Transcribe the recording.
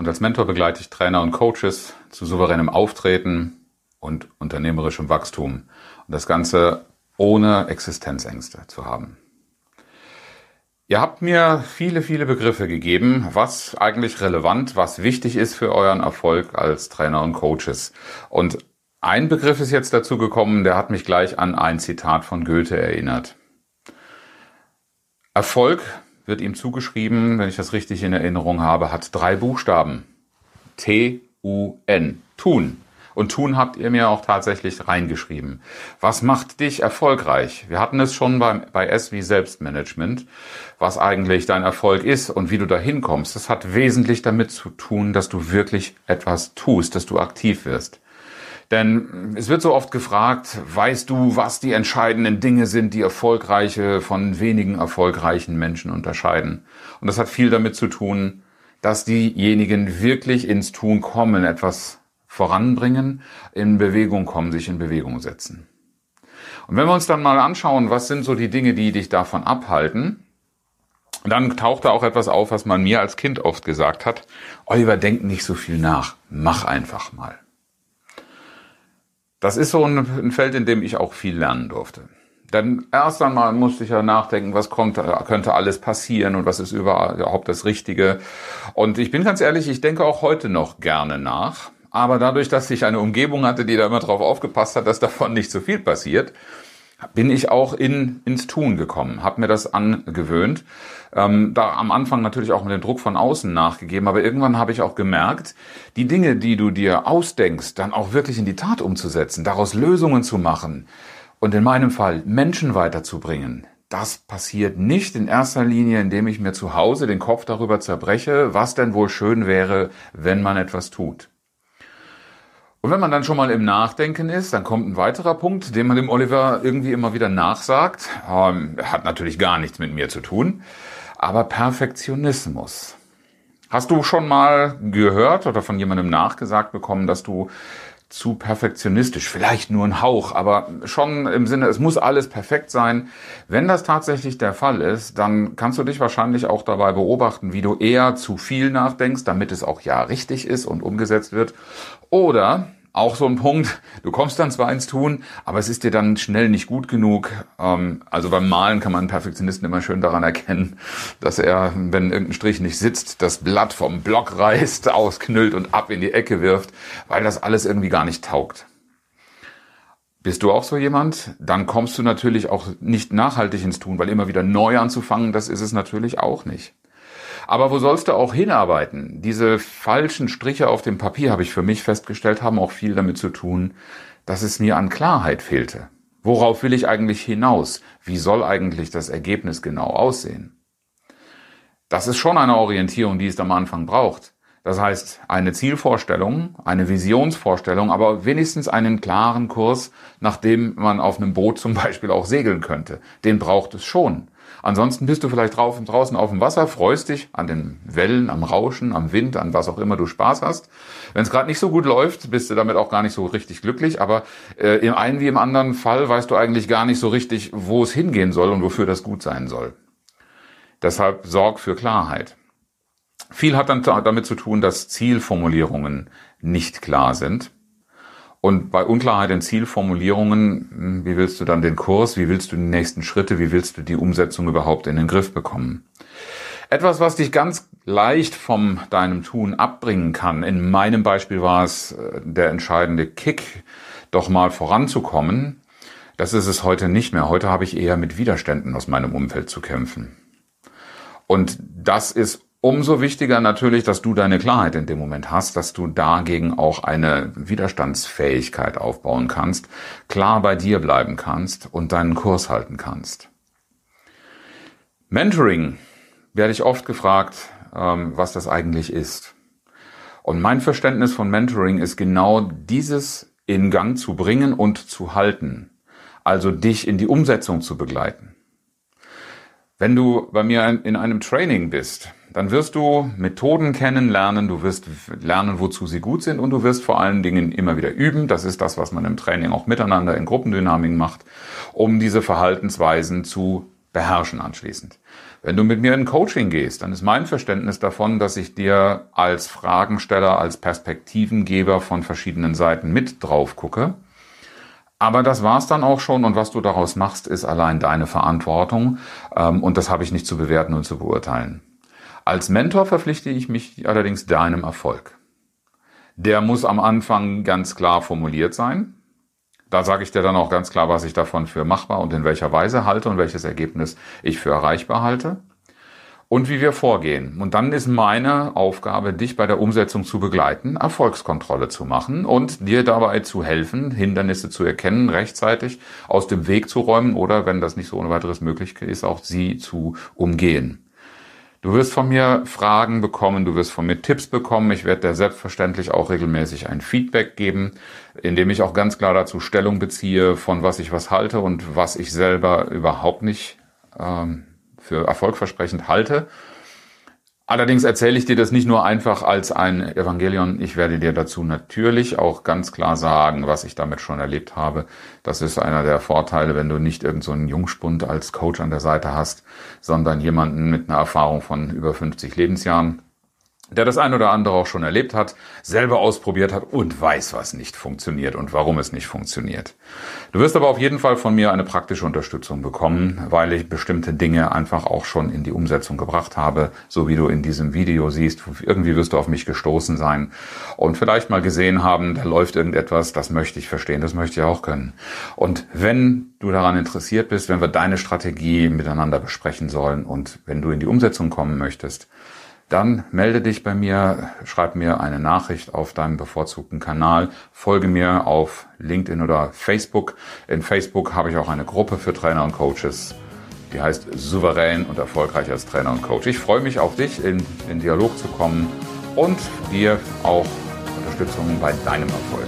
und als Mentor begleite ich Trainer und Coaches zu souveränem Auftreten und unternehmerischem Wachstum. Und das Ganze ohne Existenzängste zu haben. Ihr habt mir viele, viele Begriffe gegeben, was eigentlich relevant, was wichtig ist für euren Erfolg als Trainer und Coaches. Und ein Begriff ist jetzt dazu gekommen, der hat mich gleich an ein Zitat von Goethe erinnert. Erfolg wird ihm zugeschrieben, wenn ich das richtig in Erinnerung habe, hat drei Buchstaben. T-U-N. Tun. Und tun habt ihr mir auch tatsächlich reingeschrieben. Was macht dich erfolgreich? Wir hatten es schon bei, bei S wie Selbstmanagement, was eigentlich dein Erfolg ist und wie du dahin kommst. Das hat wesentlich damit zu tun, dass du wirklich etwas tust, dass du aktiv wirst. Denn es wird so oft gefragt, weißt du, was die entscheidenden Dinge sind, die erfolgreiche von wenigen erfolgreichen Menschen unterscheiden? Und das hat viel damit zu tun, dass diejenigen wirklich ins Tun kommen, etwas voranbringen, in Bewegung kommen, sich in Bewegung setzen. Und wenn wir uns dann mal anschauen, was sind so die Dinge, die dich davon abhalten, dann taucht da auch etwas auf, was man mir als Kind oft gesagt hat. Oliver, denk nicht so viel nach. Mach einfach mal. Das ist so ein, Feld, in dem ich auch viel lernen durfte. Denn erst einmal musste ich ja nachdenken, was konnte, könnte alles passieren und was ist überhaupt das Richtige. Und ich bin ganz ehrlich, ich denke auch heute noch gerne nach. Aber dadurch, dass ich eine Umgebung hatte, die da immer drauf aufgepasst hat, dass davon nicht so viel passiert, bin ich auch in, ins Tun gekommen, habe mir das angewöhnt. Ähm, da am Anfang natürlich auch mit dem Druck von außen nachgegeben, aber irgendwann habe ich auch gemerkt, die Dinge, die du dir ausdenkst, dann auch wirklich in die Tat umzusetzen, daraus Lösungen zu machen und in meinem Fall Menschen weiterzubringen. Das passiert nicht in erster Linie, indem ich mir zu Hause den Kopf darüber zerbreche, was denn wohl schön wäre, wenn man etwas tut. Und wenn man dann schon mal im Nachdenken ist, dann kommt ein weiterer Punkt, den man dem Oliver irgendwie immer wieder nachsagt. Ähm, hat natürlich gar nichts mit mir zu tun, aber Perfektionismus. Hast du schon mal gehört oder von jemandem nachgesagt bekommen, dass du zu perfektionistisch, vielleicht nur ein Hauch, aber schon im Sinne, es muss alles perfekt sein. Wenn das tatsächlich der Fall ist, dann kannst du dich wahrscheinlich auch dabei beobachten, wie du eher zu viel nachdenkst, damit es auch ja richtig ist und umgesetzt wird. Oder auch so ein Punkt, du kommst dann zwar ins Tun, aber es ist dir dann schnell nicht gut genug. Ähm, also beim Malen kann man einen Perfektionisten immer schön daran erkennen, dass er, wenn irgendein Strich nicht sitzt, das Blatt vom Block reißt, ausknüllt und ab in die Ecke wirft, weil das alles irgendwie gar nicht taugt. Bist du auch so jemand? Dann kommst du natürlich auch nicht nachhaltig ins Tun, weil immer wieder neu anzufangen, das ist es natürlich auch nicht. Aber wo sollst du auch hinarbeiten? Diese falschen Striche auf dem Papier, habe ich für mich festgestellt, haben auch viel damit zu tun, dass es mir an Klarheit fehlte. Worauf will ich eigentlich hinaus? Wie soll eigentlich das Ergebnis genau aussehen? Das ist schon eine Orientierung, die es am Anfang braucht. Das heißt, eine Zielvorstellung, eine Visionsvorstellung, aber wenigstens einen klaren Kurs, nach dem man auf einem Boot zum Beispiel auch segeln könnte. Den braucht es schon. Ansonsten bist du vielleicht drauf, draußen auf dem Wasser, freust dich an den Wellen, am Rauschen, am Wind, an was auch immer du Spaß hast. Wenn es gerade nicht so gut läuft, bist du damit auch gar nicht so richtig glücklich. Aber äh, im einen wie im anderen Fall weißt du eigentlich gar nicht so richtig, wo es hingehen soll und wofür das gut sein soll. Deshalb sorg für Klarheit. Viel hat dann damit zu tun, dass Zielformulierungen nicht klar sind. Und bei Unklarheit in Zielformulierungen, hm, wie willst du dann den Kurs, wie willst du die nächsten Schritte, wie willst du die Umsetzung überhaupt in den Griff bekommen? Etwas, was dich ganz leicht vom deinem Tun abbringen kann. In meinem Beispiel war es äh, der entscheidende Kick, doch mal voranzukommen. Das ist es heute nicht mehr. Heute habe ich eher mit Widerständen aus meinem Umfeld zu kämpfen. Und das ist Umso wichtiger natürlich, dass du deine Klarheit in dem Moment hast, dass du dagegen auch eine Widerstandsfähigkeit aufbauen kannst, klar bei dir bleiben kannst und deinen Kurs halten kannst. Mentoring werde ich oft gefragt, ähm, was das eigentlich ist. Und mein Verständnis von Mentoring ist genau dieses in Gang zu bringen und zu halten. Also dich in die Umsetzung zu begleiten. Wenn du bei mir in einem Training bist, dann wirst du Methoden kennenlernen, du wirst lernen, wozu sie gut sind und du wirst vor allen Dingen immer wieder üben. Das ist das, was man im Training auch miteinander in Gruppendynamiken macht, um diese Verhaltensweisen zu beherrschen anschließend. Wenn du mit mir in Coaching gehst, dann ist mein Verständnis davon, dass ich dir als Fragensteller, als Perspektivengeber von verschiedenen Seiten mit drauf gucke. Aber das war's dann auch schon und was du daraus machst, ist allein deine Verantwortung ähm, und das habe ich nicht zu bewerten und zu beurteilen. Als Mentor verpflichte ich mich allerdings deinem Erfolg. Der muss am Anfang ganz klar formuliert sein. Da sage ich dir dann auch ganz klar, was ich davon für machbar und in welcher Weise halte und welches Ergebnis ich für erreichbar halte und wie wir vorgehen. Und dann ist meine Aufgabe, dich bei der Umsetzung zu begleiten, Erfolgskontrolle zu machen und dir dabei zu helfen, Hindernisse zu erkennen, rechtzeitig aus dem Weg zu räumen oder, wenn das nicht so ohne weiteres möglich ist, auch sie zu umgehen. Du wirst von mir Fragen bekommen, du wirst von mir Tipps bekommen. Ich werde dir selbstverständlich auch regelmäßig ein Feedback geben, indem ich auch ganz klar dazu Stellung beziehe, von was ich was halte und was ich selber überhaupt nicht ähm, für erfolgversprechend halte. Allerdings erzähle ich dir das nicht nur einfach als ein Evangelion. Ich werde dir dazu natürlich auch ganz klar sagen, was ich damit schon erlebt habe. Das ist einer der Vorteile, wenn du nicht irgendeinen so Jungspund als Coach an der Seite hast, sondern jemanden mit einer Erfahrung von über 50 Lebensjahren der das ein oder andere auch schon erlebt hat, selber ausprobiert hat und weiß, was nicht funktioniert und warum es nicht funktioniert. Du wirst aber auf jeden Fall von mir eine praktische Unterstützung bekommen, weil ich bestimmte Dinge einfach auch schon in die Umsetzung gebracht habe, so wie du in diesem Video siehst. Irgendwie wirst du auf mich gestoßen sein und vielleicht mal gesehen haben, da läuft irgendetwas, das möchte ich verstehen, das möchte ich auch können. Und wenn du daran interessiert bist, wenn wir deine Strategie miteinander besprechen sollen und wenn du in die Umsetzung kommen möchtest, dann melde dich bei mir, schreib mir eine Nachricht auf deinem bevorzugten Kanal, folge mir auf LinkedIn oder Facebook. In Facebook habe ich auch eine Gruppe für Trainer und Coaches, die heißt Souverän und erfolgreich als Trainer und Coach. Ich freue mich auf dich, in, in Dialog zu kommen und dir auch Unterstützung bei deinem Erfolg.